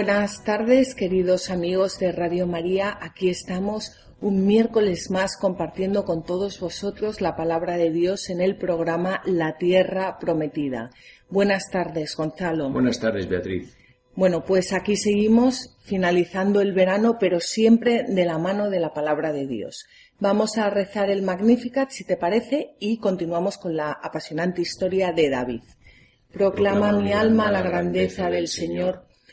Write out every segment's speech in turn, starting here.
Buenas tardes, queridos amigos de Radio María. Aquí estamos un miércoles más compartiendo con todos vosotros la palabra de Dios en el programa La Tierra Prometida. Buenas tardes, Gonzalo. Buenas tardes, Beatriz. Bueno, pues aquí seguimos finalizando el verano, pero siempre de la mano de la palabra de Dios. Vamos a rezar el Magnificat, si te parece, y continuamos con la apasionante historia de David. Proclama mi alma la grandeza del Señor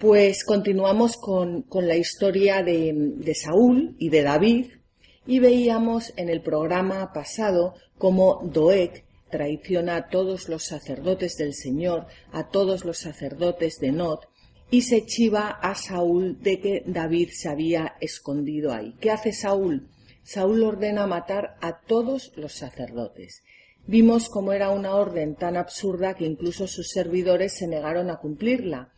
Pues continuamos con, la historia de, de Saúl y de David y veíamos en el programa pasado cómo Doeg traiciona a todos los sacerdotes del Señor, a todos los sacerdotes de Not, y se chiva a Saúl de que David se había escondido ahí. ¿Qué hace Saúl? Saúl ordena matar a todos los sacerdotes. Vimos cómo era una orden tan absurda que incluso sus servidores se negaron a cumplirla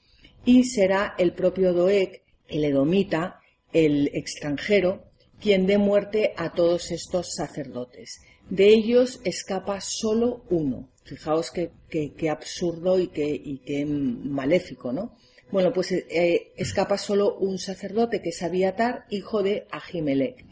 y será el propio Doeg, el edomita, el extranjero, quien dé muerte a todos estos sacerdotes. De ellos escapa solo uno. Fijaos qué, absurdo y qué, maléfico, ¿no? Bueno, pues eh, escapa solo un sacerdote que es Abiatar, hijo de Ahimelech.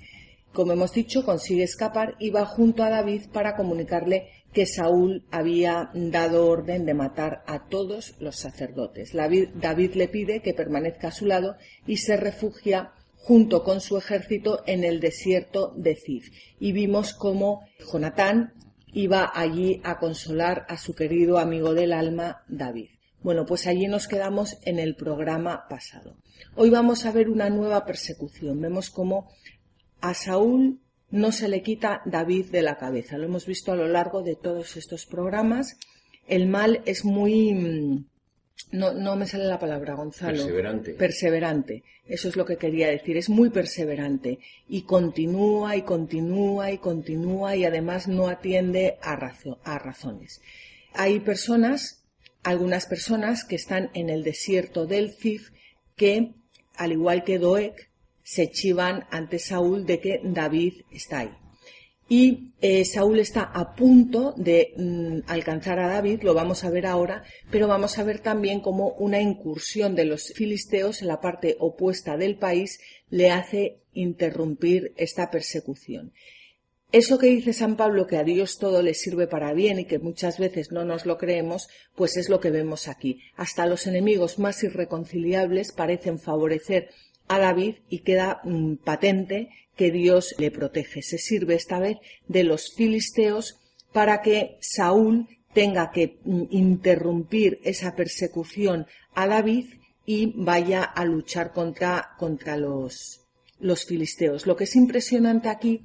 Como hemos dicho, consigue escapar y va junto a David para comunicarle que Saúl había dado orden de matar a todos los sacerdotes. David, le pide que permanezca a su lado y se refugia junto con su ejército en el desierto de Zif. Y vimos cómo Jonatán iba allí a consolar a su querido amigo del alma, David. Bueno, pues allí nos quedamos en el programa pasado. Hoy vamos a ver una nueva persecución. Vemos cómo a Saúl no se le quita David de la cabeza. Lo hemos visto a lo largo de todos estos programas. El mal es muy... Mm, no, no me sale la palabra, Gonzalo. Perseverante. Perseverante. Eso es lo que quería decir. Es muy perseverante. Y continúa y continúa y continúa y además no atiende a, a razones. Hay personas, algunas personas que están en el desierto del Cif que, al igual que Doeg, se chivan ante Saúl de que David está ahí. Y eh, Saúl está a punto de mm, alcanzar a David, lo vamos a ver ahora, pero vamos a ver también cómo una incursión de los filisteos en la parte opuesta del país le hace interrumpir esta persecución. Eso que dice San Pablo, que a Dios todo le sirve para bien y que muchas veces no nos lo creemos, pues es lo que vemos aquí. Hasta los enemigos más irreconciliables parecen favorecer a David y queda mm, patente que Dios le protege. Se sirve esta vez de los filisteos para que Saúl tenga que mm, interrumpir esa persecución a David y vaya a luchar contra, contra los, los filisteos. Lo que es impresionante aquí,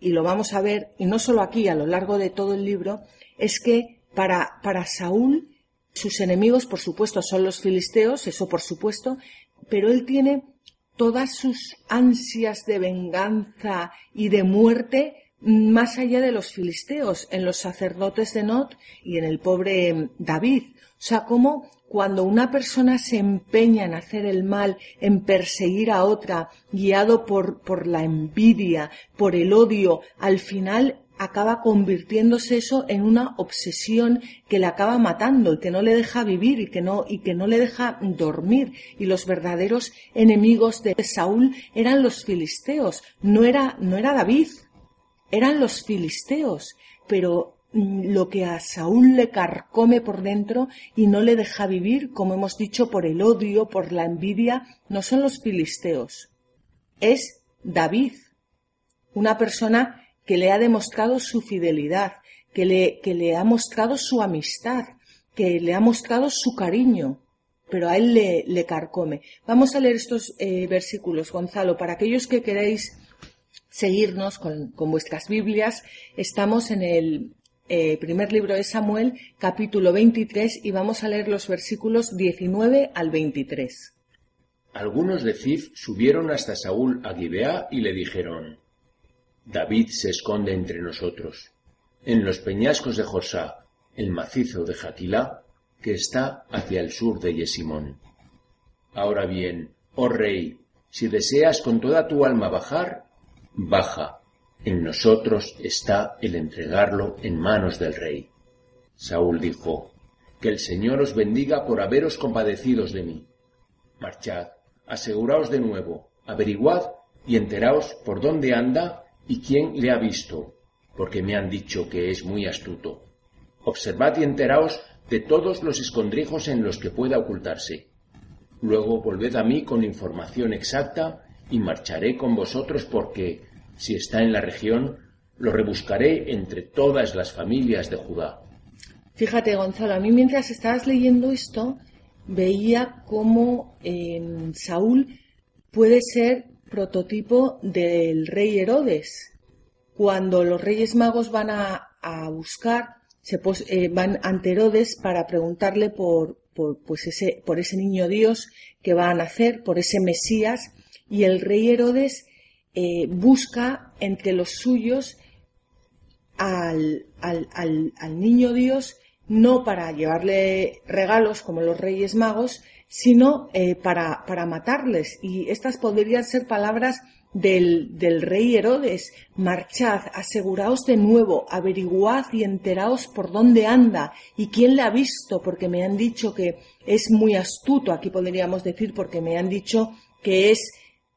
y lo vamos a ver, y no solo aquí, a lo largo de todo el libro, es que para, para Saúl sus enemigos, por supuesto, son los filisteos, eso por supuesto, pero él tiene todas sus ansias de venganza y de muerte más allá de los filisteos, en los sacerdotes de Not y en el pobre David. O sea, como cuando una persona se empeña en hacer el mal, en perseguir a otra, guiado por, por la envidia, por el odio, al final acaba convirtiéndose eso en una obsesión que le acaba matando y que no le deja vivir y que no, y que no le deja dormir. Y los verdaderos enemigos de Saúl eran los filisteos, no era, no era David, eran los filisteos. Pero mm, lo que a Saúl le carcome por dentro y no le deja vivir, como hemos dicho, por el odio, por la envidia, no son los filisteos, es David, una persona que le ha demostrado su fidelidad, que le, que le ha mostrado su amistad, que le ha mostrado su cariño, pero a él le, carcome. Vamos a leer estos eh, versículos, Gonzalo, para aquellos que queréis seguirnos con, vuestras Biblias. Estamos en el eh, primer libro de Samuel, capítulo 23, y vamos a leer los versículos 19 al 23. Algunos de Zif subieron hasta Saúl a Gibeá y le dijeron, David se esconde entre nosotros, en los peñascos de Josá, el macizo de Jaquilá, que está hacia el sur de Yesimón. Ahora bien, oh rey, si deseas con toda tu alma bajar, baja, en nosotros está el entregarlo en manos del rey. Saúl dijo, Que el Señor os bendiga por haberos compadecidos de mí. Marchad, aseguraos de nuevo, averiguad y enteraos por dónde anda y quién le ha visto, porque me han dicho que es muy astuto. Observad y enteraos de todos los escondrijos en los que pueda ocultarse. Luego volved a mí con información exacta y marcharé con vosotros porque, si está en la región, lo rebuscaré entre todas las familias de Judá. Fíjate, Gonzalo, a mí mientras estabas leyendo esto, veía cómo em, Saúl puede ser prototipo del rey Herodes. Cuando los reyes magos van a, buscar, se eh, van ante Herodes para preguntarle por, por, pues ese, por ese niño Dios que va a nacer, por ese Mesías, y el rey Herodes eh, busca entre los suyos al, niño Dios no para llevarle regalos como los reyes magos, sino eh, para, para, matarles. Y estas podrían ser palabras del, del, rey Herodes. Marchad, aseguraos de nuevo, averiguad y enteraos por dónde anda y quién le ha visto, porque me han dicho que es muy astuto, aquí podríamos decir, porque me han dicho que es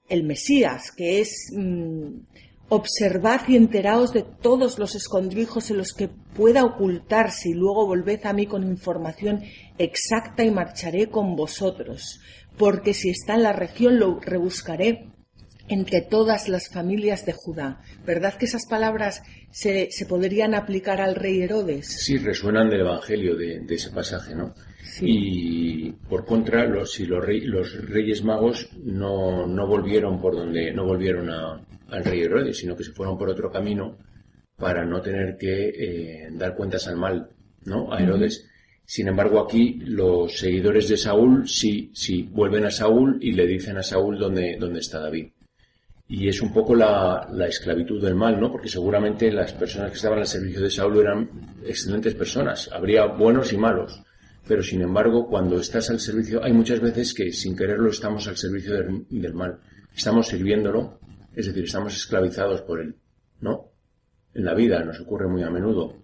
el Mesías, que es mm, observad y enteraos de todos los escondrijos en los que pueda ocultarse y luego volved a mí con información exacta y marcharé con vosotros, porque si está en la región lo rebuscaré entre todas las familias de Judá. ¿Verdad que esas palabras se, podrían aplicar al rey Herodes? Sí, resuenan del Evangelio de ese pasaje, ¿no? Y por contra, los, si los, los Reyes Magos no, no, volvieron por donde, no volvieron al rey Herodes, sino que se fueron por otro camino para no tener que eh, dar cuentas al mal, ¿no? A Herodes. Sin embargo, aquí los seguidores de Saúl sí, sí vuelven a Saúl y le dicen a Saúl dónde, dónde está David. Y es un poco la, la, esclavitud del mal, ¿no? Porque seguramente las personas que estaban al servicio de Saúl eran excelentes personas. Habría buenos y malos pero sin embargo, cuando estás al servicio, hay muchas veces que sin quererlo estamos al servicio del, mal. Estamos sirviéndolo, es decir, estamos esclavizados por él, ¿no? En la vida nos ocurre muy a menudo.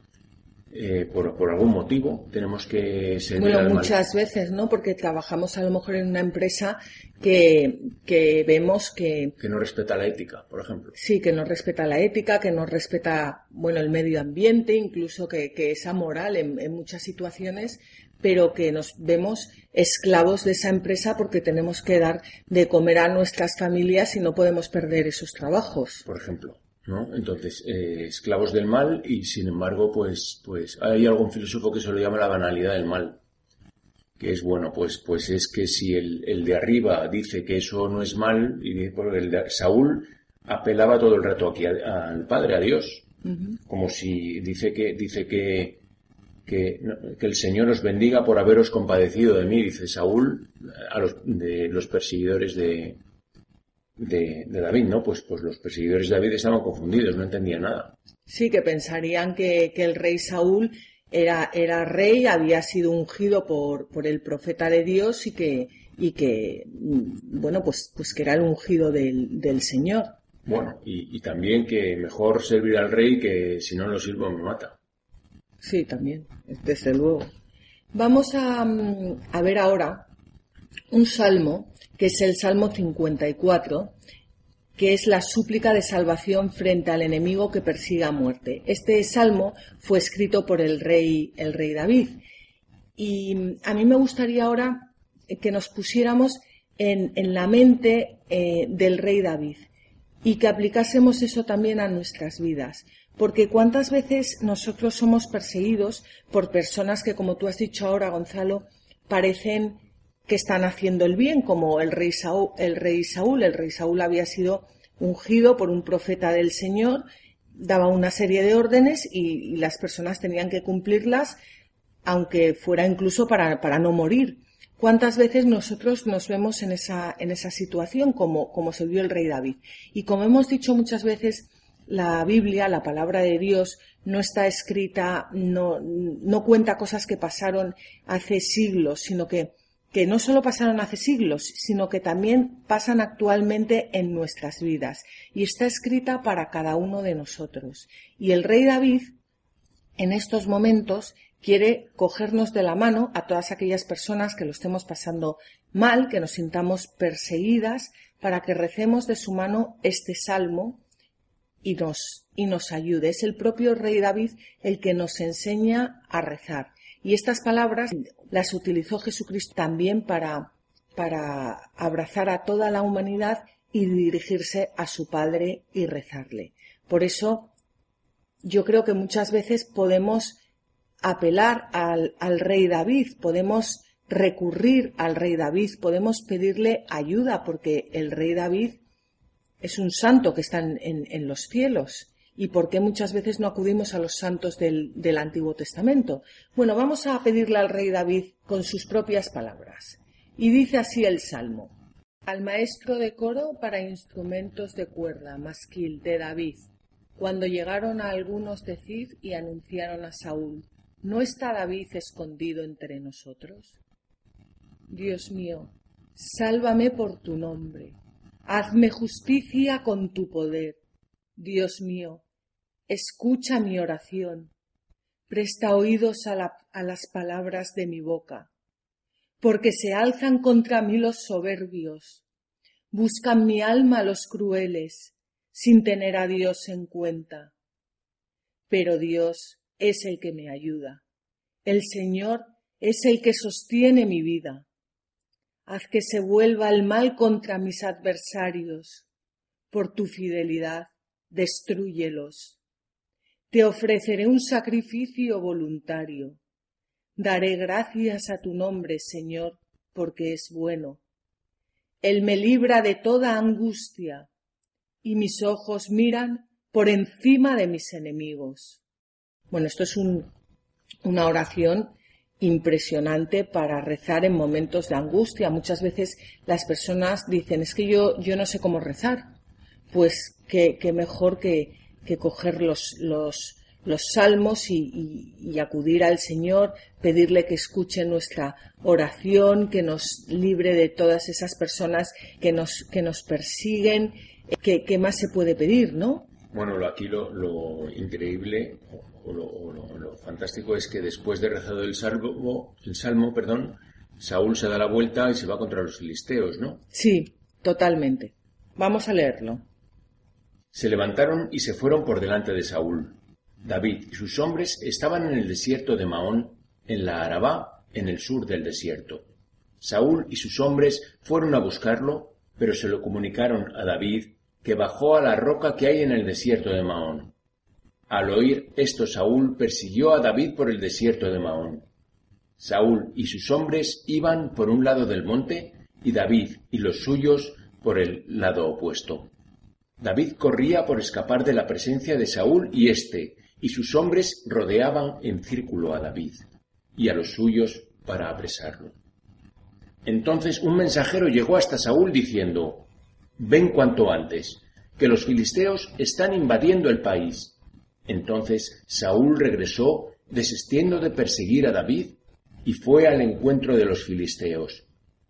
Eh, por, por, algún motivo tenemos que ser bueno muchas veces no porque trabajamos a lo mejor en una empresa que, que, vemos que que no respeta la ética por ejemplo sí que no respeta la ética que no respeta bueno el medio ambiente incluso que, que es amoral en, en muchas situaciones pero que nos vemos esclavos de esa empresa porque tenemos que dar de comer a nuestras familias y no podemos perder esos trabajos. Por ejemplo. ¿no? Entonces, eh, esclavos del mal y sin embargo, pues, pues hay algún filósofo que se lo llama la banalidad del mal. Que es bueno, pues, pues es que si el, de arriba dice que eso no es mal, y por el de, Saúl apelaba todo el rato aquí al Padre, a Dios. Como si dice que, dice que, que, el Señor os bendiga por haberos compadecido de mí, dice Saúl a los, de los perseguidores de, de, David, ¿no? Pues, pues los perseguidores de David estaban confundidos, no entendían nada. Sí, que pensarían que, el rey Saúl era, era rey, había sido ungido por, por el profeta de Dios y que, y que, mm, bueno, pues, pues que era el ungido del, del Señor. Bueno, y, también que mejor servir al rey que si no lo sirvo me mata. Sí, también, desde luego. Vamos a, mm, a ver ahora un salmo, que es el Salmo 54, que es la súplica de salvación frente al enemigo que persigue a muerte. Este salmo fue escrito por el rey, el rey David. Y mm, a mí me gustaría ahora que nos pusiéramos en, la mente eh, del rey David y que aplicásemos eso también a nuestras vidas. Porque cuántas veces nosotros somos perseguidos por personas que, como tú has dicho ahora, Gonzalo, parecen que están haciendo el bien, como el rey Saúl. El rey Saúl, el rey Saúl había sido ungido por un profeta del Señor, daba una serie de órdenes y, las personas tenían que cumplirlas, aunque fuera incluso para, no morir. ¿Cuántas veces nosotros nos vemos en esa, en esa situación como, como se vio el rey David? Y como hemos dicho muchas veces, la Biblia, la palabra de Dios, no está escrita, no, no cuenta cosas que pasaron hace siglos, sino que que no solo pasaron hace siglos, sino que también pasan actualmente en nuestras vidas y está escrita para cada uno de nosotros. Y el rey David, en estos momentos, quiere cogernos de la mano a todas aquellas personas que lo estemos pasando mal, que nos sintamos perseguidas, para que recemos de su mano este salmo y nos, y nos ayude. Es el propio rey David el que nos enseña a rezar. Y estas palabras las utilizó Jesucristo también para, para abrazar a toda la humanidad y dirigirse a su Padre y rezarle. Por eso yo creo que muchas veces podemos apelar al, al, rey David, podemos recurrir al rey David, podemos pedirle ayuda porque el rey David es un santo que está en, los cielos ¿Y por qué muchas veces no acudimos a los santos del, Antiguo Testamento? Bueno, vamos a pedirle al rey David con sus propias palabras. Y dice así el Salmo. Al maestro de coro para instrumentos de cuerda, masquil, de David, cuando llegaron a algunos de Cid y anunciaron a Saúl, ¿no está David escondido entre nosotros? Dios mío, sálvame por tu nombre, hazme justicia con tu poder. Dios mío, escucha mi oración, presta oídos a, las palabras de mi boca, porque se alzan contra mí los soberbios, buscan mi alma los crueles, sin tener a Dios en cuenta. Pero Dios es el que me ayuda, el Señor es el que sostiene mi vida. Haz que se vuelva el mal contra mis adversarios, por tu fidelidad, destruyelos. Te ofreceré un sacrificio voluntario. Daré gracias a tu nombre, Señor, porque es bueno. Él me libra de toda angustia, y mis ojos miran por encima de mis enemigos. Bueno, esto es una oración impresionante para rezar en momentos de angustia. Muchas veces las personas dicen, es que yo, yo no sé cómo rezar. Pues qué, mejor que, que coger los, los, los salmos y, acudir al Señor, pedirle que escuche nuestra oración, que nos libre de todas esas personas que nos, que nos persiguen. ¿Qué, más se puede pedir, no? Bueno, aquí lo, lo increíble o, lo, fantástico es que después de rezado el salmo, el salmo, perdón, Saúl se da la vuelta y se va contra los filisteos, ¿no? Sí, totalmente. Vamos a leerlo. Se levantaron y se fueron por delante de Saúl. David y sus hombres estaban en el desierto de Maón, en la Arabá, en el sur del desierto. Saúl y sus hombres fueron a buscarlo, pero se lo comunicaron a David, que bajó a la roca que hay en el desierto de Maón. Al oír esto Saúl persiguió a David por el desierto de Maón. Saúl y sus hombres iban por un lado del monte y David y los suyos por el lado opuesto. David corría por escapar de la presencia de Saúl y éste y sus hombres rodeaban en círculo a David y a los suyos para apresarlo. Entonces un mensajero llegó hasta Saúl diciendo, Ven cuanto antes, que los filisteos están invadiendo el país. Entonces Saúl regresó, desistiendo de perseguir a David, y fue al encuentro de los filisteos.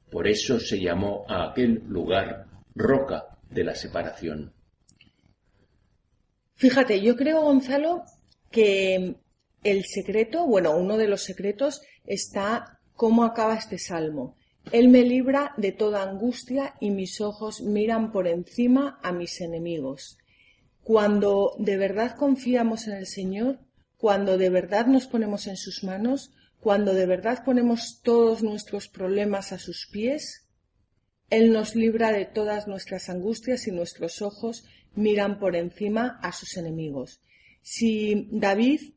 Por eso se llamó a aquel lugar Roca de la Separación. Fíjate, yo creo, Gonzalo, que el secreto, bueno, uno de los secretos está cómo acaba este salmo. Él me libra de toda angustia y mis ojos miran por encima a mis enemigos. Cuando de verdad confiamos en el Señor, cuando de verdad nos ponemos en sus manos, cuando de verdad ponemos todos nuestros problemas a sus pies, Él nos libra de todas nuestras angustias y nuestros ojos miran por encima a sus enemigos. Si David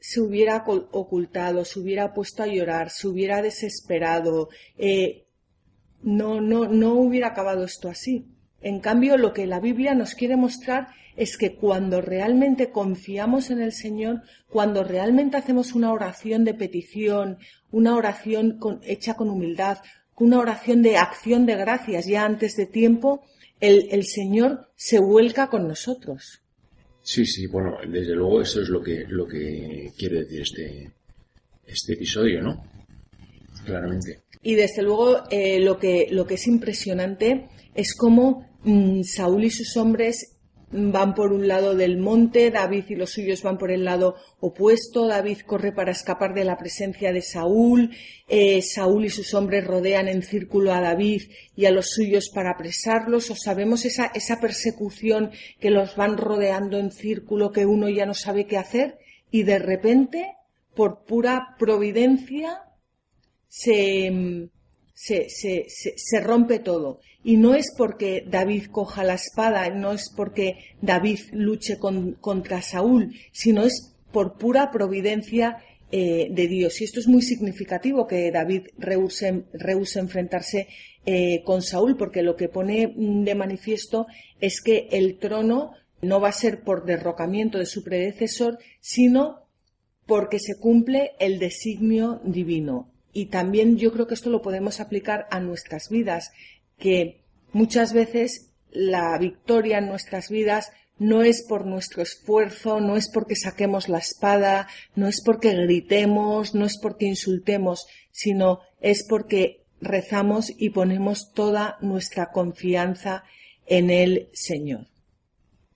se hubiera ocultado, se hubiera puesto a llorar, se hubiera desesperado, eh, no, no, no hubiera acabado esto así. En cambio, lo que la Biblia nos quiere mostrar es que cuando realmente confiamos en el Señor, cuando realmente hacemos una oración de petición, una oración hecha con humildad, una oración de acción de gracias ya antes de tiempo, el, el Señor se vuelca con nosotros. Sí, sí, bueno, desde luego eso es lo que, lo que quiere decir este, este episodio, ¿no? Y desde luego eh, lo, que, lo que es impresionante es cómo mm, Saúl y sus hombres van por un lado del monte, David y los suyos van por el lado opuesto, David corre para escapar de la presencia de Saúl, eh, Saúl y sus hombres rodean en círculo a David y a los suyos para apresarlos, o sabemos esa, esa persecución que los van rodeando en círculo que uno ya no sabe qué hacer y de repente, por pura providencia, se, se, se, se, rompe todo. Y no es porque David coja la espada, no es porque David luche contra Saúl, sino es por pura providencia eh, de Dios. Y esto es muy significativo que David rehúse, enfrentarse eh, con Saúl, porque lo que pone de manifiesto es que el trono no va a ser por derrocamiento de su predecesor, sino porque se cumple el designio divino. Y también yo creo que esto lo podemos aplicar a nuestras vidas, que muchas veces la victoria en nuestras vidas no es por nuestro esfuerzo, no es porque saquemos la espada, no es porque gritemos, no es porque insultemos, sino es porque rezamos y ponemos toda nuestra confianza en el Señor.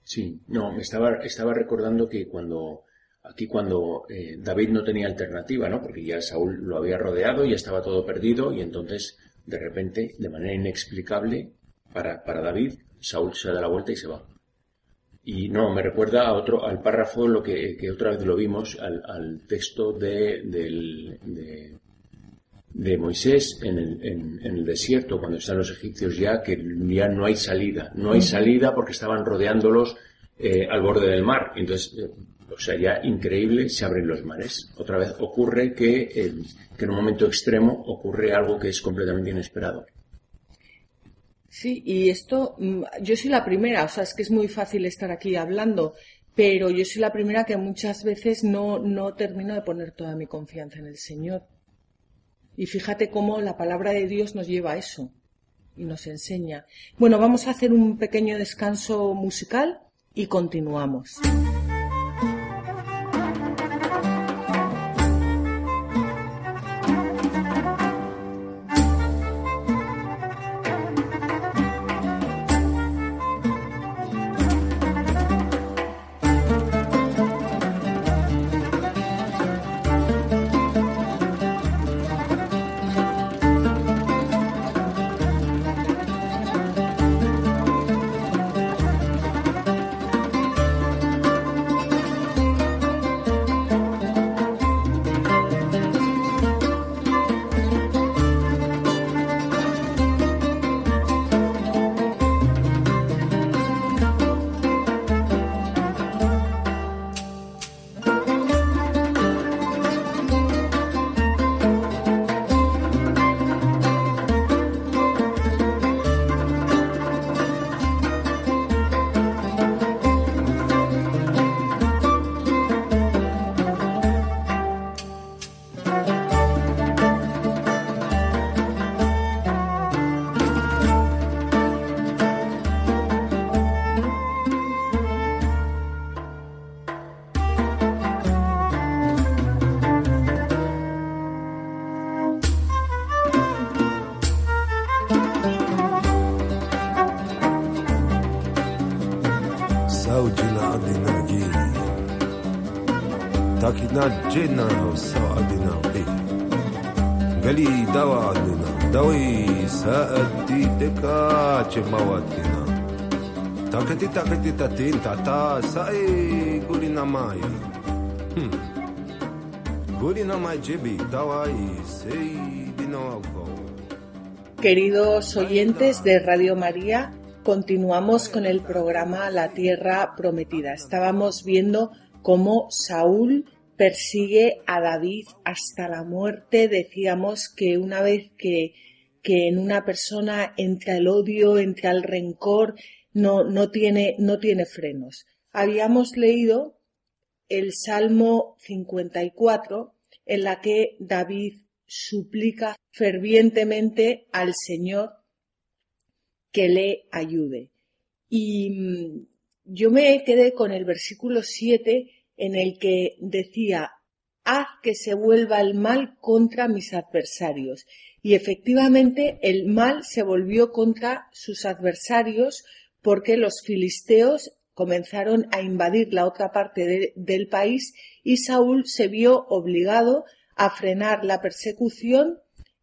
Sí, no, me estaba, estaba recordando que cuando Aquí cuando eh, David no tenía alternativa, ¿no? Porque ya Saúl lo había rodeado, y estaba todo perdido y entonces, de repente, de manera inexplicable, para, para David, Saúl se da la vuelta y se va. Y no, me recuerda a otro, al párrafo, lo que, otra vez lo vimos, al, texto de, de, de Moisés en el, en, el, desierto, cuando están los egipcios ya, que ya no hay salida. No hay salida porque estaban rodeándolos eh, al borde del mar. Entonces, eh, o sea, ya increíble, se abren los mares. Otra vez ocurre que, que en un momento extremo ocurre algo que es completamente inesperado. Sí, y esto, mm, yo soy la primera, o sea, es que es muy fácil estar aquí hablando, pero yo soy la primera que muchas veces no, no termino de poner toda mi confianza en el Señor. Y fíjate cómo la palabra de Dios nos lleva a eso y nos enseña. Bueno, vamos a hacer un pequeño descanso musical y continuamos. Queridos oyentes de Radio María, continuamos con el programa La Tierra Prometida. Estábamos viendo cómo Saúl persigue a David hasta la muerte. Decíamos que una vez que, que en una persona entra el odio, entra el rencor, no, no, tiene, no tiene frenos. Habíamos leído el Salmo 54 en la que David suplica fervientemente al Señor que le ayude. Y mm, yo me quedé con el versículo 7 en el que decía, haz que se vuelva el mal contra mis adversarios. Y efectivamente el mal se volvió contra sus adversarios porque los filisteos comenzaron a invadir la otra parte del país y Saúl se vio obligado a frenar la persecución,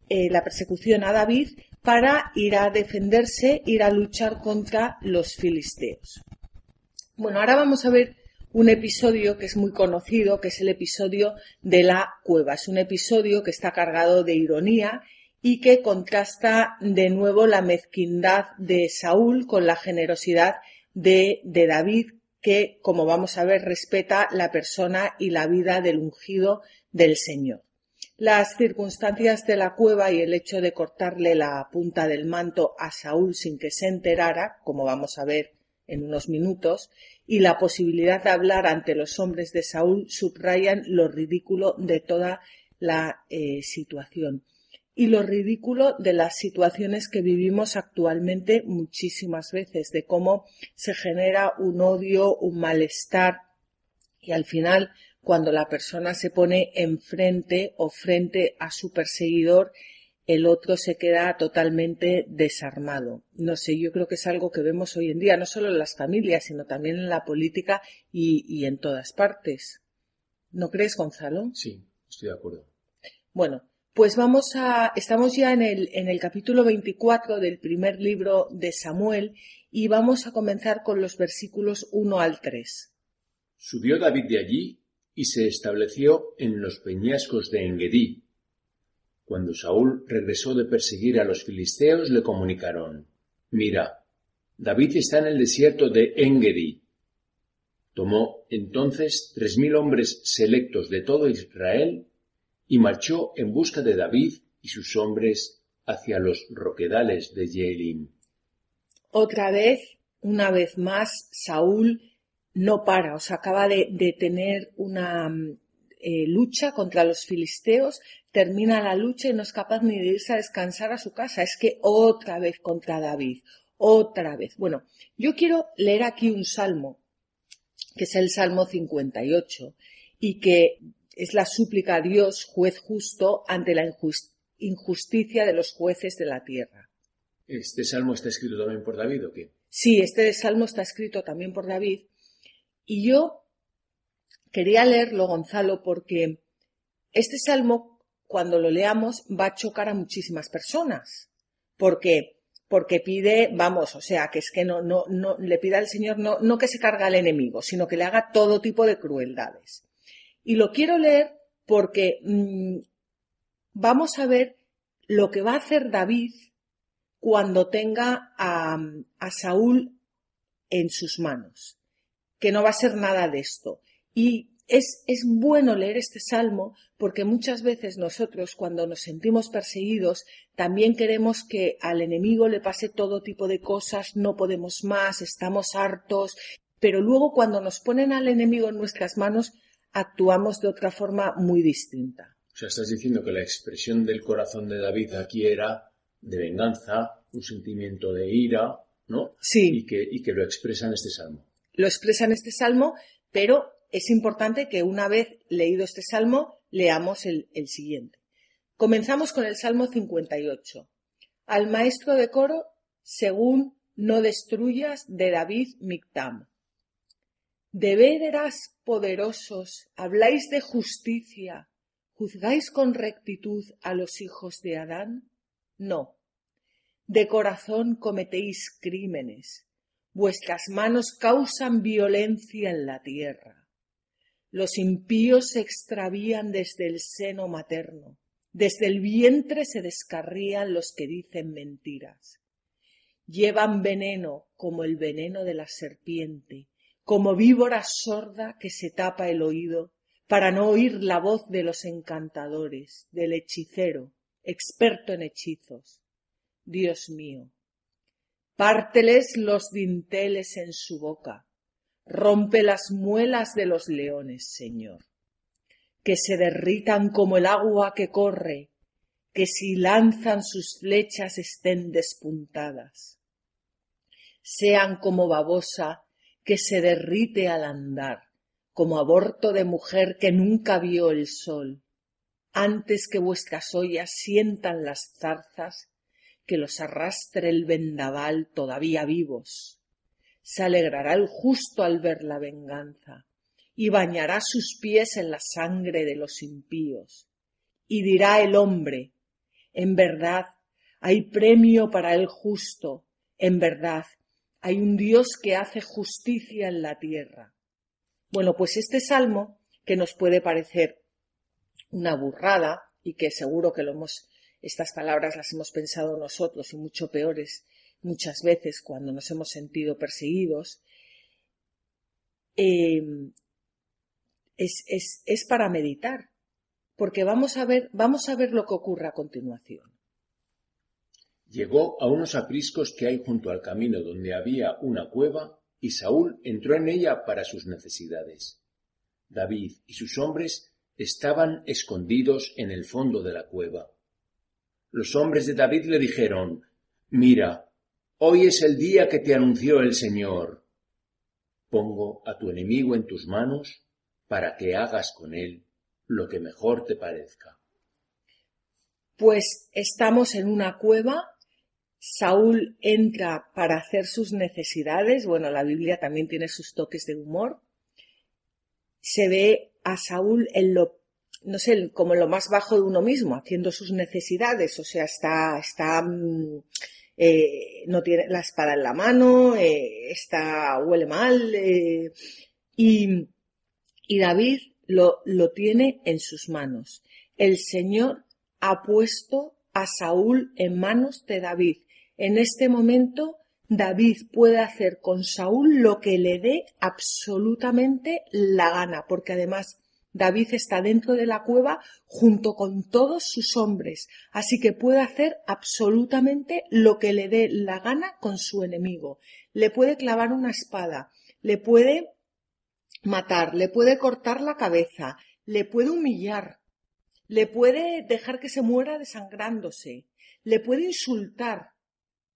eh, la persecución a David para ir a defenderse, ir a luchar contra los filisteos. Bueno, ahora vamos a ver un episodio que es muy conocido, que es el episodio de la cueva. Es un episodio que está cargado de ironía y que contrasta de nuevo la mezquindad de Saúl con la generosidad de, de David, que, como vamos a ver, respeta la persona y la vida del ungido del Señor. Las circunstancias de la cueva y el hecho de cortarle la punta del manto a Saúl sin que se enterara, como vamos a ver en unos minutos, y la posibilidad de hablar ante los hombres de Saúl subrayan lo ridículo de toda la eh, situación y lo ridículo de las situaciones que vivimos actualmente muchísimas veces, de cómo se genera un odio, un malestar y al final cuando la persona se pone enfrente o frente a su perseguidor, el otro se queda totalmente desarmado. No sé, yo creo que es algo que vemos hoy en día, no solo en las familias, sino también en la política y, en todas partes. ¿No crees, Gonzalo? Sí, estoy de acuerdo. Bueno, pues vamos a, estamos ya en el, en el capítulo 24 del primer libro de Samuel y vamos a comenzar con los versículos 1 al 3. Subió David de allí y se estableció en los peñascos de Engedí. Cuando Saúl regresó de perseguir a los filisteos, le comunicaron, Mira, David está en el desierto de Engedi. Tomó entonces tres mil hombres selectos de todo Israel y marchó en busca de David y sus hombres hacia los roquedales de Jeelim. Otra vez, una vez más, Saúl no para, o sea, acaba de, tener una mm, eh, lucha contra los filisteos, termina la lucha y no es capaz ni de irse a descansar a su casa. Es que otra vez contra David, otra vez. Bueno, yo quiero leer aquí un salmo, que es el Salmo 58, y que es la súplica a Dios, juez justo, ante la injusticia de los jueces de la tierra. ¿Este salmo está escrito también por David o qué? Sí, este salmo está escrito también por David y yo quería leerlo, Gonzalo, porque este salmo, cuando lo leamos, va a chocar a muchísimas personas. Porque, porque pide, vamos, o sea, que es que no, no, no, le pide al Señor no, no que se carga al enemigo, sino que le haga todo tipo de crueldades. Y lo quiero leer porque mm, vamos a ver lo que va a hacer David cuando tenga a, a Saúl en sus manos que no va a ser nada de esto. Y es, es, bueno leer este salmo porque muchas veces nosotros cuando nos sentimos perseguidos también queremos que al enemigo le pase todo tipo de cosas, no podemos más, estamos hartos, pero luego cuando nos ponen al enemigo en nuestras manos actuamos de otra forma muy distinta. O sea, estás diciendo que la expresión del corazón de David aquí era de venganza, un sentimiento de ira, ¿no? Sí. Y que, y que lo expresa en este salmo lo expresa en este salmo, pero es importante que una vez leído este salmo, leamos el, siguiente. Comenzamos con el Salmo 58. Al maestro de coro, según no destruyas de David Mictam. De veras poderosos, habláis de justicia, ¿juzgáis con rectitud a los hijos de Adán? No. De corazón cometéis crímenes, vuestras manos causan violencia en la tierra. Los impíos se extravían desde el seno materno, desde el vientre se descarrían los que dicen mentiras. Llevan veneno como el veneno de la serpiente, como víbora sorda que se tapa el oído para no oír la voz de los encantadores, del hechicero, experto en hechizos. Dios mío, párteles los dinteles en su boca, rompe las muelas de los leones, Señor, que se derritan como el agua que corre, que si lanzan sus flechas estén despuntadas, sean como babosa que se derrite al andar, como aborto de mujer que nunca vio el sol, antes que vuestras ollas sientan las zarzas, que los arrastre el vendaval todavía vivos. Se alegrará el justo al ver la venganza, y bañará sus pies en la sangre de los impíos. Y dirá el hombre, en verdad, hay premio para el justo, en verdad, hay un Dios que hace justicia en la tierra. Bueno, pues este salmo, que nos puede parecer una burrada y que seguro que lo hemos, estas palabras las hemos pensado nosotros y mucho peores muchas veces cuando nos hemos sentido perseguidos, eh, es, es, es para meditar, porque vamos a ver, vamos a ver lo que ocurre a continuación. Llegó a unos apriscos que hay junto al camino donde había una cueva, y Saúl entró en ella para sus necesidades. David y sus hombres estaban escondidos en el fondo de la cueva. Los hombres de David le dijeron, Mira, hoy es el día que te anunció el Señor. Pongo a tu enemigo en tus manos para que hagas con él lo que mejor te parezca. Pues estamos en una cueva Saúl entra para hacer sus necesidades. Bueno, la Biblia también tiene sus toques de humor. Se ve a Saúl en lo, no sé, como en lo más bajo de uno mismo, haciendo sus necesidades. O sea, está, está, mm, eh, no tiene la espada en la mano, eh, está, huele mal, eh, y, y David lo, lo tiene en sus manos. El Señor ha puesto a Saúl en manos de David en este momento David puede hacer con Saúl lo que le dé absolutamente la gana, porque además David está dentro de la cueva junto con todos sus hombres, así que puede hacer absolutamente lo que le dé la gana con su enemigo. Le puede clavar una espada, le puede matar, le puede cortar la cabeza, le puede humillar, le puede dejar que se muera desangrándose, le puede insultar,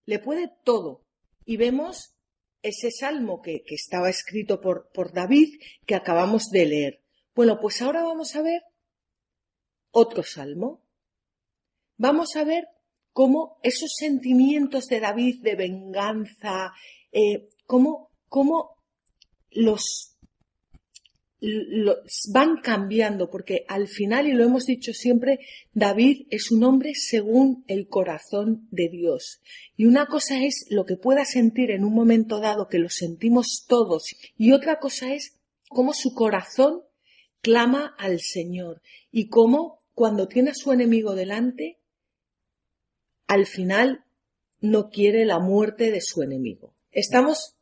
le puede todo. Y vemos ese salmo que, estaba escrito por, por David que acabamos de leer. Bueno, pues ahora vamos a ver otro salmo. Vamos a ver cómo esos sentimientos de David de venganza, eh, cómo, cómo los van cambiando, porque al final, y lo hemos dicho siempre, David es un hombre según el corazón de Dios. Y una cosa es lo que pueda sentir en un momento dado, que lo sentimos todos, y otra cosa es cómo su corazón clama al Señor y cómo cuando tiene a su enemigo delante, al final no quiere la muerte de su enemigo. Estamos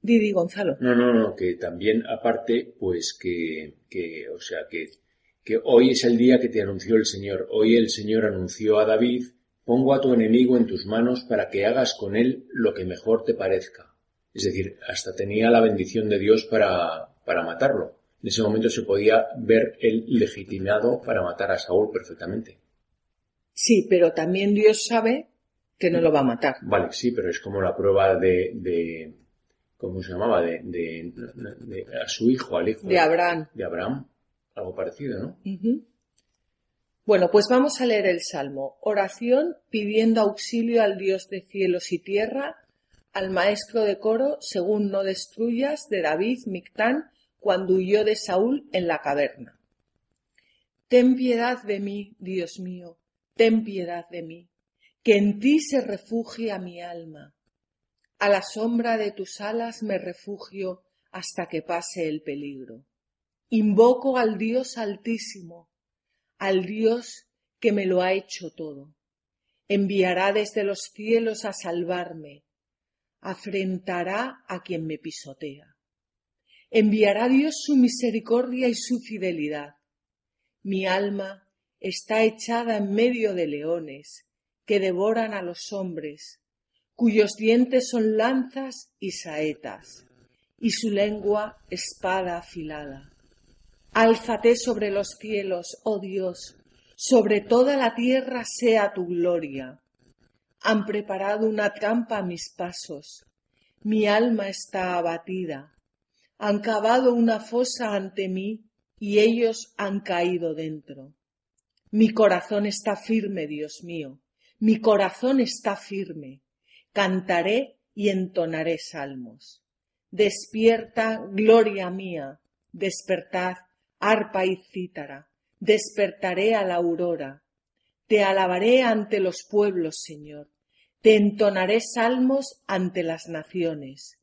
Didi Gonzalo. No, no, no, que también aparte, pues que, que o sea, que, que hoy es el día que te anunció el Señor. Hoy el Señor anunció a David, pongo a tu enemigo en tus manos para que hagas con él lo que mejor te parezca. Es decir, hasta tenía la bendición de Dios para, para matarlo. En ese momento se podía ver él legitimado para matar a Saúl perfectamente. Sí, pero también Dios sabe que no lo va a matar. Vale, sí, pero es como la prueba de, de ¿cómo se llamaba? De, de, a su hijo, al hijo de Abraham. De Abraham, algo parecido, ¿no? Bueno, pues vamos a leer el Salmo. Oración pidiendo auxilio al Dios de cielos y tierra al maestro de coro, según no destruyas, de David Mictán, cuando huyó de Saúl en la caverna. Ten piedad de mí, Dios mío, ten piedad de mí, que en ti se refugia mi alma. A la sombra de tus alas me refugio hasta que pase el peligro. Invoco al Dios altísimo, al Dios que me lo ha hecho todo. Enviará desde los cielos a salvarme, afrentará a quien me pisotea. Enviará Dios su misericordia y su fidelidad. Mi alma está echada en medio de leones que devoran a los hombres, cuyos dientes son lanzas y saetas, y su lengua espada afilada. Álzate sobre los cielos, oh Dios, sobre toda la tierra sea tu gloria. Han preparado una trampa a mis pasos. Mi alma está abatida. Han cavado una fosa ante mí y ellos han caído dentro. Mi corazón está firme, Dios mío. Mi corazón está firme. Cantaré y entonaré salmos. Despierta, gloria mía. Despertad, arpa y cítara. Despertaré a la aurora. Te alabaré ante los pueblos, Señor. Te entonaré salmos ante las naciones,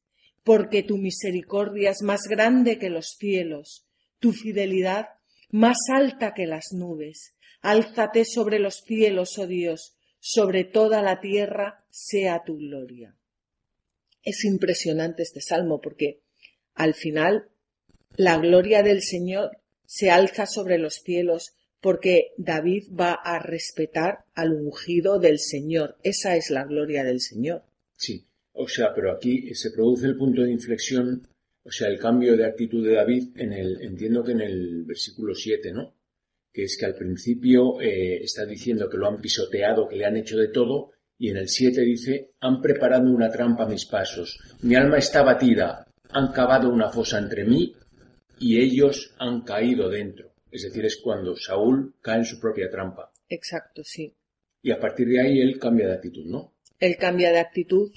porque tu misericordia es más grande que los cielos, tu fidelidad más alta que las nubes. Álzate sobre los cielos, oh Dios, sobre toda la tierra sea tu gloria. Es impresionante este salmo porque al final la gloria del Señor se alza sobre los cielos porque David va a respetar al ungido del Señor. Esa es la gloria del Señor. Sí, o sea, pero aquí se produce el punto de inflexión, o sea, el cambio de actitud de David en el, entiendo que en el versículo 7, ¿no? Que es que al principio eh, está diciendo que lo han pisoteado, que le han hecho de todo, y en el 7 dice, han preparado una trampa a mis pasos, mi alma está batida, han cavado una fosa entre mí y ellos han caído dentro. Es decir, es cuando Saúl cae en su propia trampa. Exacto, sí. Y a partir de ahí él cambia de actitud, ¿no? Él cambia de actitud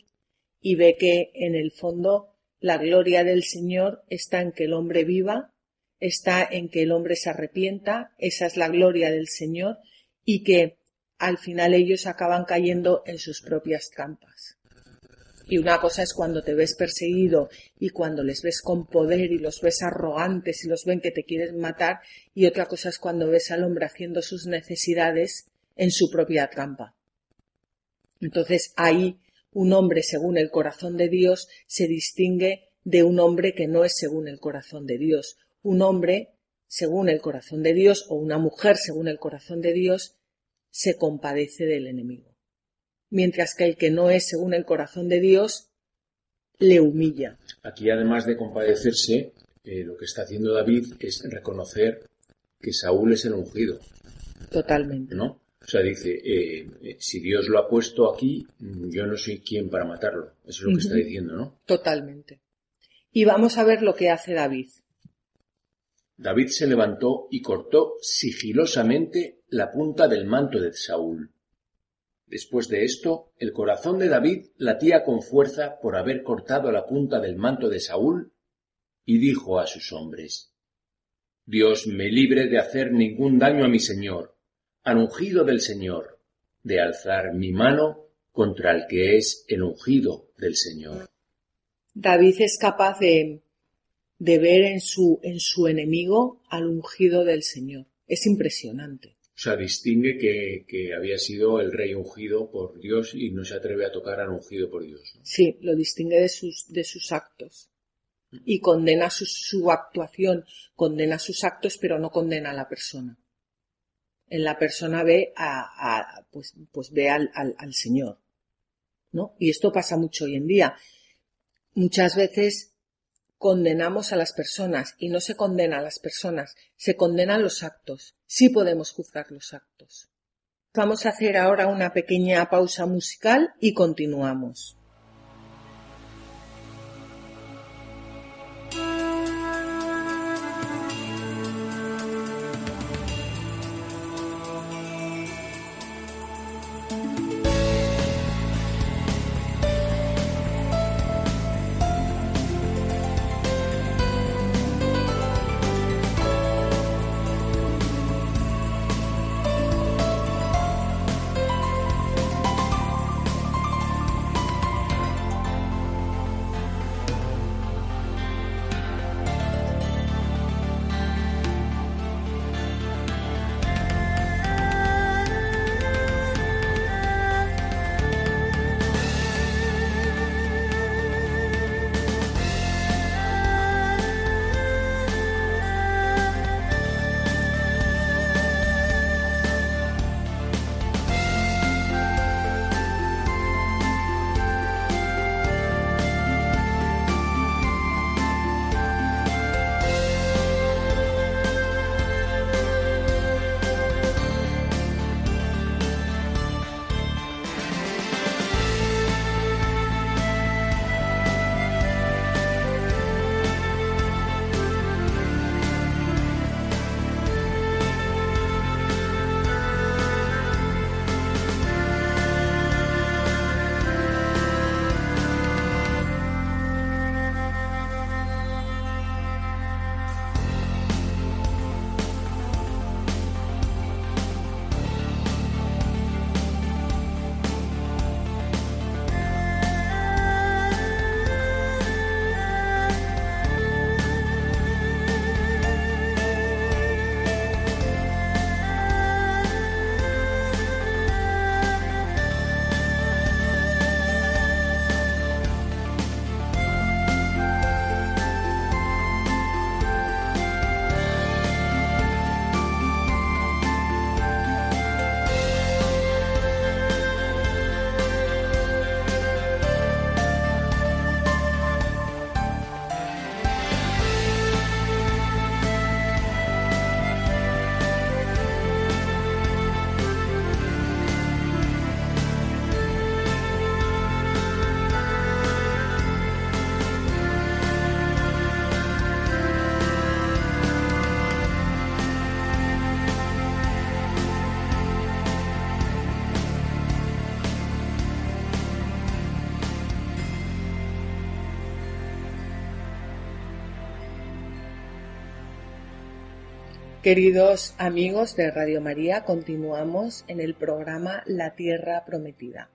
y ve que en el fondo la gloria del Señor está en que el hombre viva, está en que el hombre se arrepienta, esa es la gloria del Señor, y que al final ellos acaban cayendo en sus propias trampas. Y una cosa es cuando te ves perseguido y cuando les ves con poder y los ves arrogantes y los ven que te quieren matar. Y otra cosa es cuando ves al hombre haciendo sus necesidades en su propia trampa. Entonces ahí un hombre según el corazón de Dios se distingue de un hombre que no es según el corazón de Dios. Un hombre según el corazón de Dios o una mujer según el corazón de Dios se compadece del enemigo mientras que el que no es según el corazón de Dios le humilla. Aquí, además de compadecerse, eh, lo que está haciendo David es reconocer que Saúl es el ungido. Totalmente. ¿No? O sea, dice, eh, si Dios lo ha puesto aquí, yo no soy quien para matarlo. Eso es lo que está diciendo, ¿no? Totalmente. Y vamos a ver lo que hace David. David se levantó y cortó sigilosamente la punta del manto de Saúl Después de esto, el corazón de David latía con fuerza por haber cortado la punta del manto de Saúl, y dijo a sus hombres Dios me libre de hacer ningún daño a mi Señor, al ungido del Señor, de alzar mi mano contra el que es el ungido del Señor. David es capaz de, de ver en su, en su enemigo al ungido del Señor. Es impresionante. O sea, distingue que, había sido el rey ungido por Dios y no se atreve a tocar al ungido por Dios. Sí, lo distingue de sus, de sus actos. Y condena su, actuación, condena sus actos, pero no condena a la persona. En la persona ve a, pues, pues ve al, al Señor. ¿No? Y esto pasa mucho hoy en día. Muchas veces condenamos a las personas y no se condena a las personas, se condenan los actos. Sí podemos juzgar los actos. Vamos a hacer ahora una pequeña pausa musical y continuamos. Queridos amigos de Radio María, continuamos en el programa La Tierra Prometida.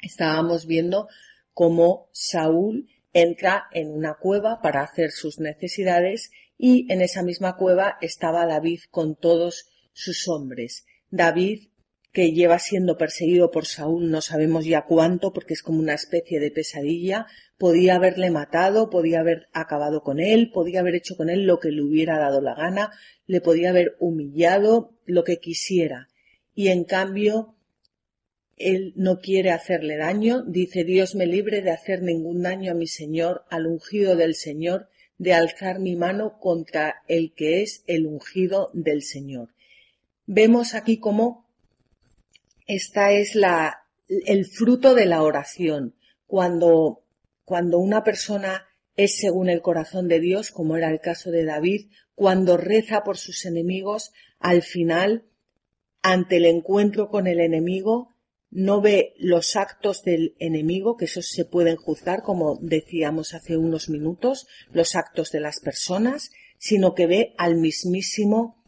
Estábamos viendo cómo Saúl entra en una cueva para hacer sus necesidades y en esa misma cueva estaba David con todos sus hombres. David que lleva siendo perseguido por Saúl no sabemos ya cuánto porque es como una especie de pesadilla, podía haberle matado, podía haber acabado con él, podía haber hecho con él lo que le hubiera dado la gana, le podía haber humillado, lo que quisiera. Y en cambio, él no quiere hacerle daño, dice Dios me libre de hacer ningún daño a mi Señor, al ungido del Señor, de alzar mi mano contra el que es el ungido del Señor. Vemos aquí cómo esta es la, el fruto de la oración. Cuando, cuando una persona es según el corazón de Dios, como era el caso de David, cuando reza por sus enemigos, al final, ante el encuentro con el enemigo, no ve los actos del enemigo, que esos se pueden juzgar, como decíamos hace unos minutos, los actos de las personas, sino que ve al mismísimo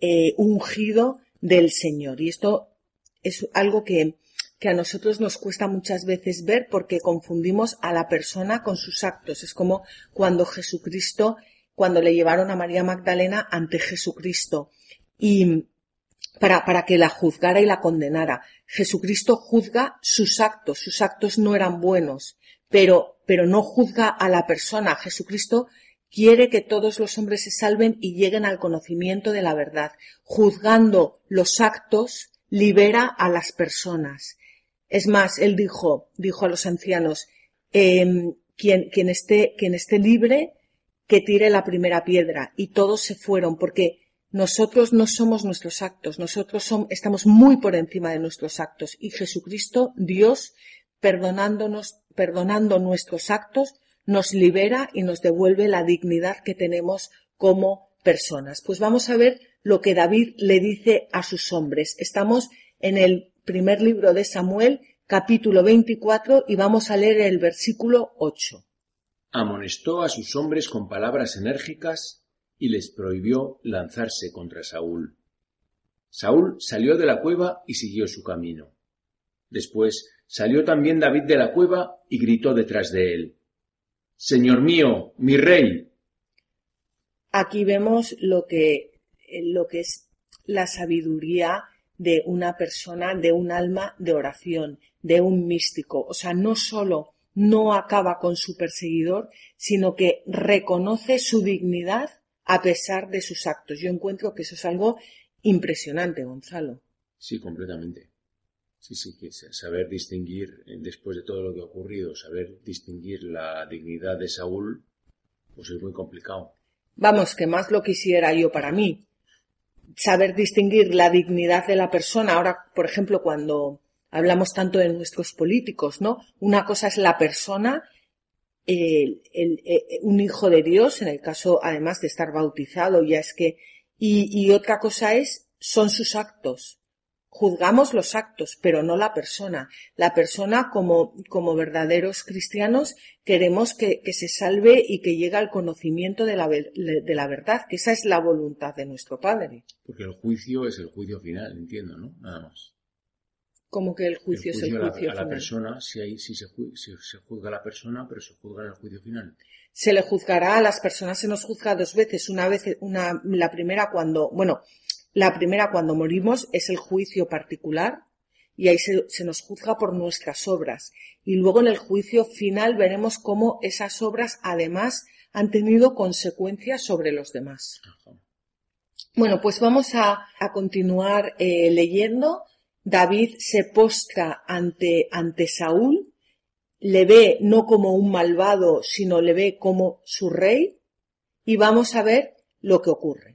eh, ungido del Señor. Y esto es algo que, que a nosotros nos cuesta muchas veces ver porque confundimos a la persona con sus actos. Es como cuando Jesucristo, cuando le llevaron a María Magdalena ante Jesucristo y para, para que la juzgara y la condenara. Jesucristo juzga sus actos, sus actos no eran buenos, pero, pero no juzga a la persona. Jesucristo quiere que todos los hombres se salven y lleguen al conocimiento de la verdad. Juzgando los actos, libera a las personas. Es más, él dijo, dijo a los ancianos, em, quien, quien, esté, quien esté libre, que tire la primera piedra. Y todos se fueron, porque nosotros no somos nuestros actos, nosotros estamos muy por encima de nuestros actos. Y Jesucristo, Dios, perdonándonos, perdonando nuestros actos, nos libera y nos devuelve la dignidad que tenemos como personas. Pues vamos a ver lo que David le dice a sus hombres. Estamos en el primer libro de Samuel, capítulo 24, y vamos a leer el versículo 8. Amonestó a sus hombres con palabras enérgicas y les prohibió lanzarse contra Saúl. Saúl salió de la cueva y siguió su camino. Después salió también David de la cueva y gritó detrás de él. Señor mío, mi rey. Aquí vemos lo que lo que es la sabiduría de una persona, de un alma de oración, de un místico. O sea, no solo no acaba con su perseguidor, sino que reconoce su dignidad a pesar de sus actos. Yo encuentro que eso es algo impresionante, Gonzalo. Sí, completamente. Sí, sí, que saber distinguir, eh, después de todo lo que ha ocurrido, saber distinguir la dignidad de Saúl, pues es muy complicado. Vamos, que más lo quisiera yo para mí, saber distinguir la dignidad de la persona. Ahora, por ejemplo, cuando hablamos tanto de nuestros políticos, ¿no? Una cosa es la persona, el, eh, un hijo de Dios, en el caso además de estar bautizado, ya es que, y otra cosa es, son sus actos. Juzgamos los actos, pero no la persona. La persona, como, como verdaderos cristianos, queremos que, se salve y que llegue al conocimiento de la, de la verdad, que esa es la voluntad de nuestro Padre. Porque el juicio es el juicio final, entiendo, ¿no? Nada más. Como que el juicio, es el juicio a final. A la persona, si, hay, si, se, se juzga a la persona, pero se juzga en el juicio final. Se le juzgará a las personas, se nos juzga dos veces. Una vez, una, la primera cuando, bueno, la primera, cuando morimos, es el juicio particular y ahí se, nos juzga por nuestras obras. Y luego en el juicio final veremos cómo esas obras además han tenido consecuencias sobre los demás. Bueno, pues vamos a, continuar eh, leyendo. David se postra ante, ante Saúl, le ve no como un malvado, sino le ve como su rey, y vamos a ver lo que ocurre.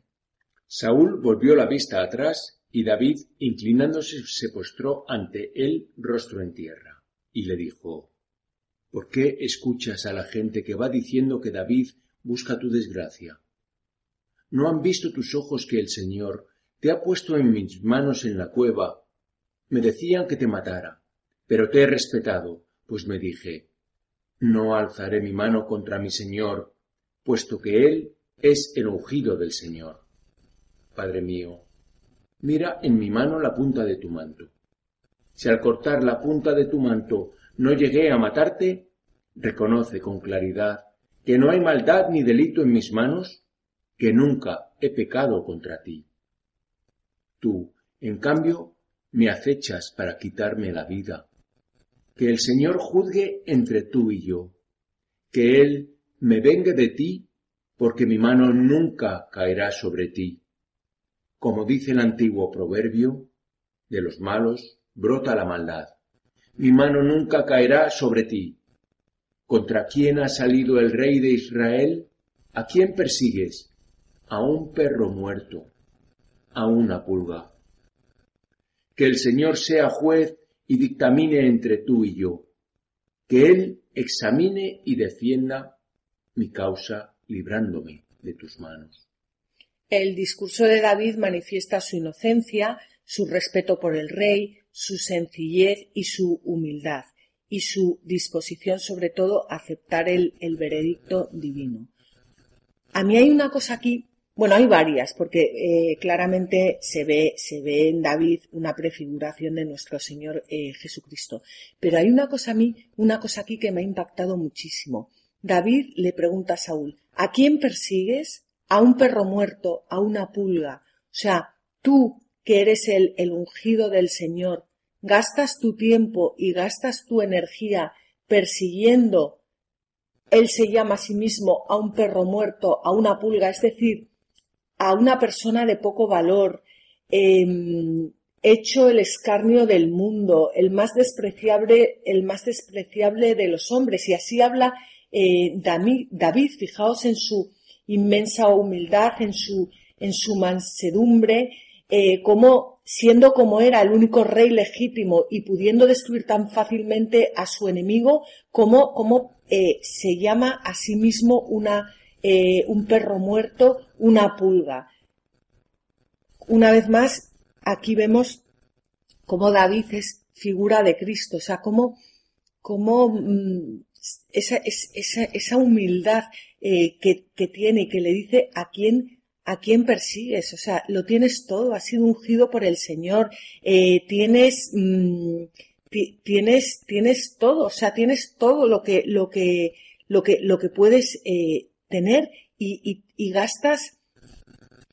Saúl volvió la vista atrás y David, inclinándose, se postró ante él rostro en tierra, y le dijo ¿Por qué escuchas a la gente que va diciendo que David busca tu desgracia? ¿No han visto tus ojos que el Señor te ha puesto en mis manos en la cueva? Me decían que te matara, pero te he respetado, pues me dije No alzaré mi mano contra mi Señor, puesto que Él es el ungido del Señor. Padre mío, mira en mi mano la punta de tu manto. Si al cortar la punta de tu manto no llegué a matarte, reconoce con claridad que no hay maldad ni delito en mis manos, que nunca he pecado contra ti. Tú, en cambio, me acechas para quitarme la vida. Que el Señor juzgue entre tú y yo, que Él me vengue de ti, porque mi mano nunca caerá sobre ti. Como dice el antiguo proverbio, de los malos brota la maldad. Mi mano nunca caerá sobre ti. ¿Contra quién ha salido el rey de Israel? ¿A quién persigues? A un perro muerto, a una pulga. Que el Señor sea juez y dictamine entre tú y yo. Que Él examine y defienda mi causa librándome de tus manos. El discurso de David manifiesta su inocencia, su respeto por el rey, su sencillez y su humildad, y su disposición sobre todo a aceptar el, el veredicto divino. A mí hay una cosa aquí, bueno, hay varias, porque eh, claramente se ve, se ve en David una prefiguración de nuestro Señor eh, Jesucristo. Pero hay una cosa a mí, una cosa aquí que me ha impactado muchísimo. David le pregunta a Saúl, ¿a quién persigues? A un perro muerto, a una pulga. O sea, tú que eres el, el ungido del Señor, gastas tu tiempo y gastas tu energía persiguiendo, él se llama a sí mismo a un perro muerto, a una pulga, es decir, a una persona de poco valor, em, hecho el escarnio del mundo, el más despreciable, el más despreciable de los hombres. Y así habla eh, David, fijaos en su inmensa humildad, en su, en su mansedumbre, eh, como siendo como era el único rey legítimo y pudiendo destruir tan fácilmente a su enemigo, como, como eh, se llama a sí mismo una, eh, un perro muerto, una pulga. Una vez más, aquí vemos cómo David es figura de Cristo, o sea, cómo, mm, esa, esa, esa humildad eh, que, que, tiene y que le dice a quién, a quién persigues. O sea, lo tienes todo, has sido ungido por el Señor, eh, tienes, mm, tienes, tienes todo, o sea, tienes todo lo que, lo que, lo que, lo que puedes eh, tener y, y, y gastas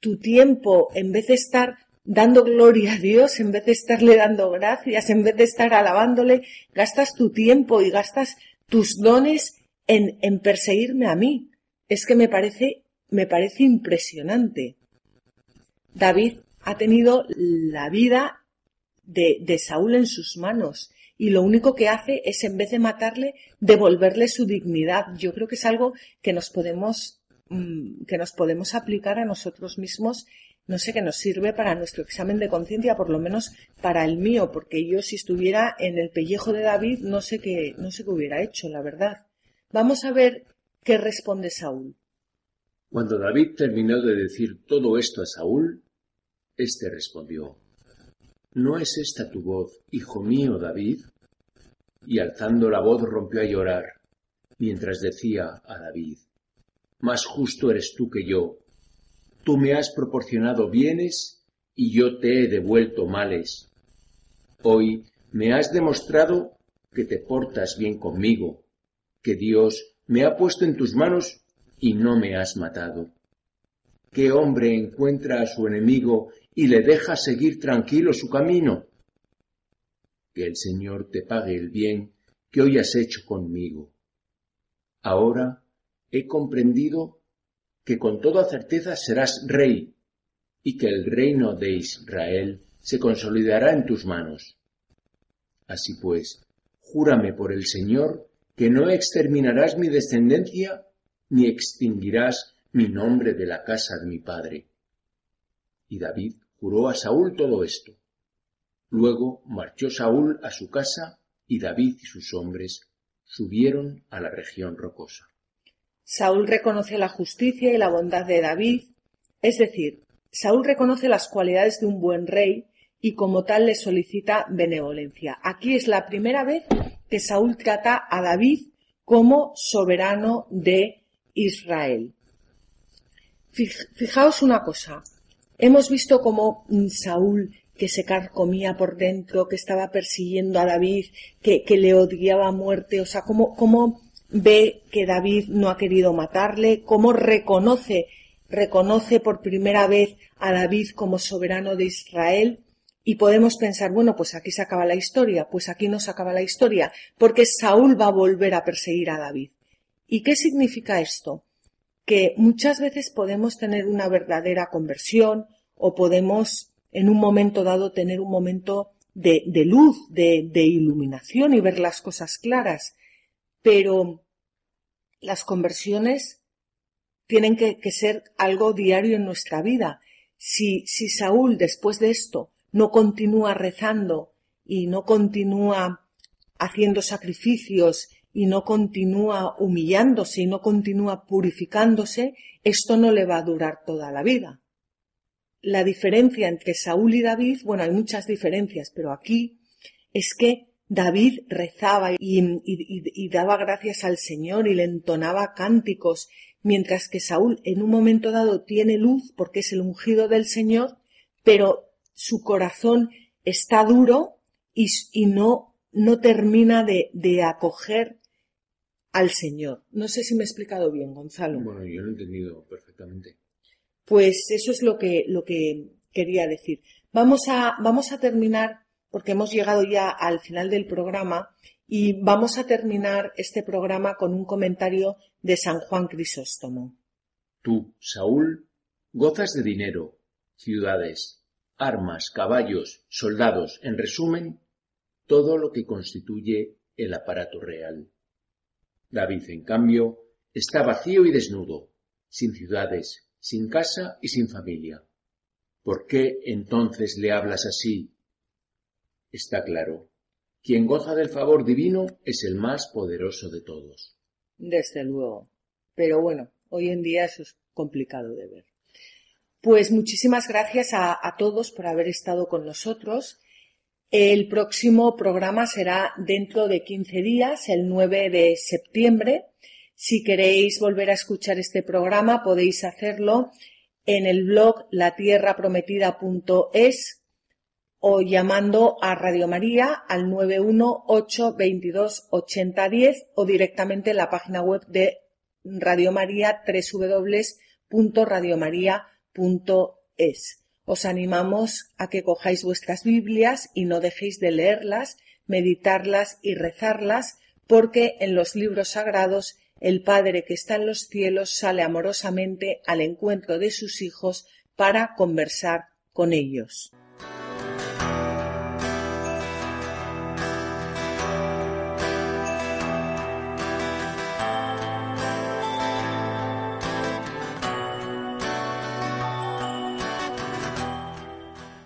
tu tiempo en vez de estar dando gloria a Dios, en vez de estarle dando gracias, en vez de estar alabándole, gastas tu tiempo y gastas tus dones en, en perseguirme a mí. Es que me parece, me parece impresionante. David ha tenido la vida de, de Saúl en sus manos y lo único que hace es, en vez de matarle, devolverle su dignidad. Yo creo que es algo que nos podemos, mm, que nos podemos aplicar a nosotros mismos no sé, qué nos sirve para nuestro examen de conciencia, por lo menos para el mío, porque yo si estuviera en el pellejo de David no sé qué, no sé qué hubiera hecho, la verdad. Vamos a ver qué responde Saúl. Cuando David terminó de decir todo esto a Saúl, éste respondió, ¿No es esta tu voz, hijo mío David? Y alzando la voz rompió a llorar, mientras decía a David, Más justo eres tú que yo, Tú me has proporcionado bienes y yo te he devuelto males. Hoy me has demostrado que te portas bien conmigo, que Dios me ha puesto en tus manos y no me has matado. ¿Qué hombre encuentra a su enemigo y le deja seguir tranquilo su camino? Que el Señor te pague el bien que hoy has hecho conmigo. Ahora he comprendido que con toda certeza serás rey y que el reino de Israel se consolidará en tus manos. Así pues, júrame por el Señor que no exterminarás mi descendencia ni extinguirás mi nombre de la casa de mi padre. Y David juró a Saúl todo esto. Luego marchó Saúl a su casa y David y sus hombres subieron a la región rocosa. Saúl reconoce la justicia y la bondad de David, es decir, Saúl reconoce las cualidades de un buen rey y como tal le solicita benevolencia. Aquí es la primera vez que Saúl trata a David como soberano de Israel. Fijaos una cosa, Hemos visto cómo Saúl que se carcomía por dentro, que estaba persiguiendo a David, que, le odiaba a muerte, o sea, cómo ve que David no ha querido matarle, cómo reconoce, reconoce por primera vez a David como soberano de Israel, y podemos pensar, bueno, pues aquí se acaba la historia, pues aquí no se acaba la historia, porque Saúl va a volver a perseguir a David. ¿Y qué significa esto? Que muchas veces podemos tener una verdadera conversión o podemos en un momento dado tener un momento de, luz, de iluminación y ver las cosas claras, pero las conversiones tienen que, ser algo diario en nuestra vida. Si Saúl después de esto no continúa rezando y no continúa haciendo sacrificios y no continúa humillándose y no continúa purificándose, esto no le va a durar toda la vida. La diferencia entre Saúl y David, bueno, hay muchas diferencias, pero aquí es que David rezaba y, y, y, daba gracias al Señor y le entonaba cánticos, mientras que Saúl en un momento dado tiene luz porque es el ungido del Señor, pero su corazón está duro y, y no, no termina de, de, acoger al Señor. No sé si me he explicado bien, Gonzalo. Bueno, yo lo he entendido perfectamente. Pues eso es lo que, lo que quería decir. Vamos a, vamos a terminar, porque hemos llegado ya al final del programa, y vamos a terminar este programa con un comentario de San Juan Crisóstomo. Tú, Saúl, gozas de dinero, ciudades, armas, caballos, soldados, en resumen, todo lo que constituye el aparato real. David, en cambio, está vacío y desnudo, sin ciudades, sin casa y sin familia. ¿Por qué entonces le hablas así? Está claro, quien goza del favor divino es el más poderoso de todos. Desde luego. Pero bueno, hoy en día eso es complicado de ver. Pues muchísimas gracias a, todos por haber estado con nosotros. El próximo programa será dentro de 15 días, el 9 de septiembre. Si queréis volver a escuchar este programa, podéis hacerlo en el blog latierraprometida.es o llamando a Radio María al 918228010 o directamente en la página web de Radio María www.radiomaria.es es. Os animamos a que cojáis vuestras Biblias y no dejéis de leerlas, meditarlas y rezarlas, porque en los libros sagrados el Padre que está en los cielos sale amorosamente al encuentro de sus hijos para conversar con ellos.